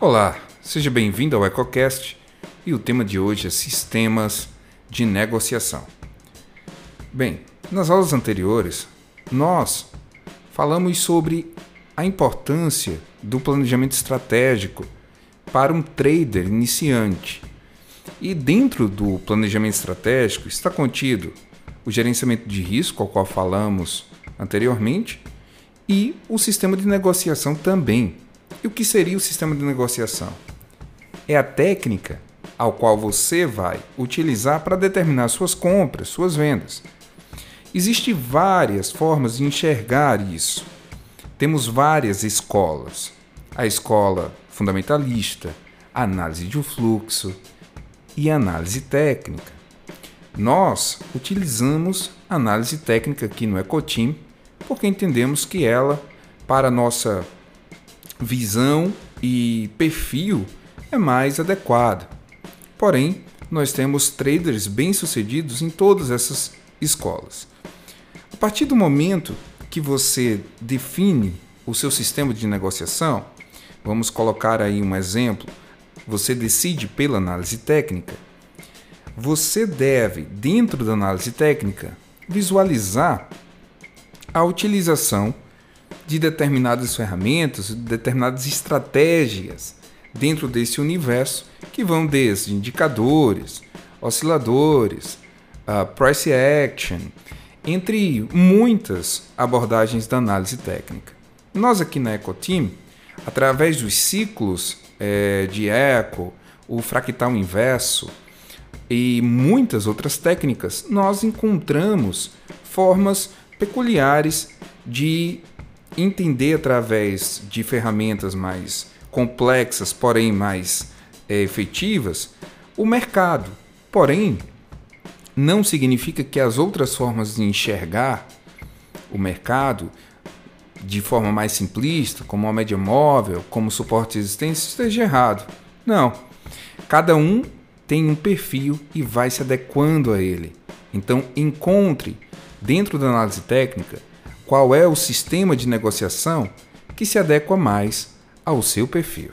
Olá, seja bem-vindo ao EcoCast e o tema de hoje é sistemas de negociação. Bem, nas aulas anteriores, nós falamos sobre a importância do planejamento estratégico para um trader iniciante. E dentro do planejamento estratégico está contido o gerenciamento de risco, ao qual falamos anteriormente, e o sistema de negociação também e o que seria o sistema de negociação? É a técnica ao qual você vai utilizar para determinar suas compras, suas vendas. Existem várias formas de enxergar isso. Temos várias escolas. A escola fundamentalista, análise de fluxo e análise técnica. Nós utilizamos análise técnica aqui no Ecoteam porque entendemos que ela, para nossa visão e perfil é mais adequado. Porém, nós temos traders bem-sucedidos em todas essas escolas. A partir do momento que você define o seu sistema de negociação, vamos colocar aí um exemplo, você decide pela análise técnica, você deve, dentro da análise técnica, visualizar a utilização de determinadas ferramentas, de determinadas estratégias dentro desse universo que vão desde indicadores, osciladores, uh, price action, entre muitas abordagens da análise técnica. Nós aqui na EcoTeam, através dos ciclos é, de eco, o fractal inverso e muitas outras técnicas, nós encontramos formas peculiares de entender através de ferramentas mais complexas, porém mais é, efetivas, o mercado. Porém, não significa que as outras formas de enxergar o mercado de forma mais simplista, como a média móvel, como suporte existente, esteja errado. Não. Cada um tem um perfil e vai se adequando a ele. Então, encontre dentro da análise técnica qual é o sistema de negociação que se adequa mais ao seu perfil.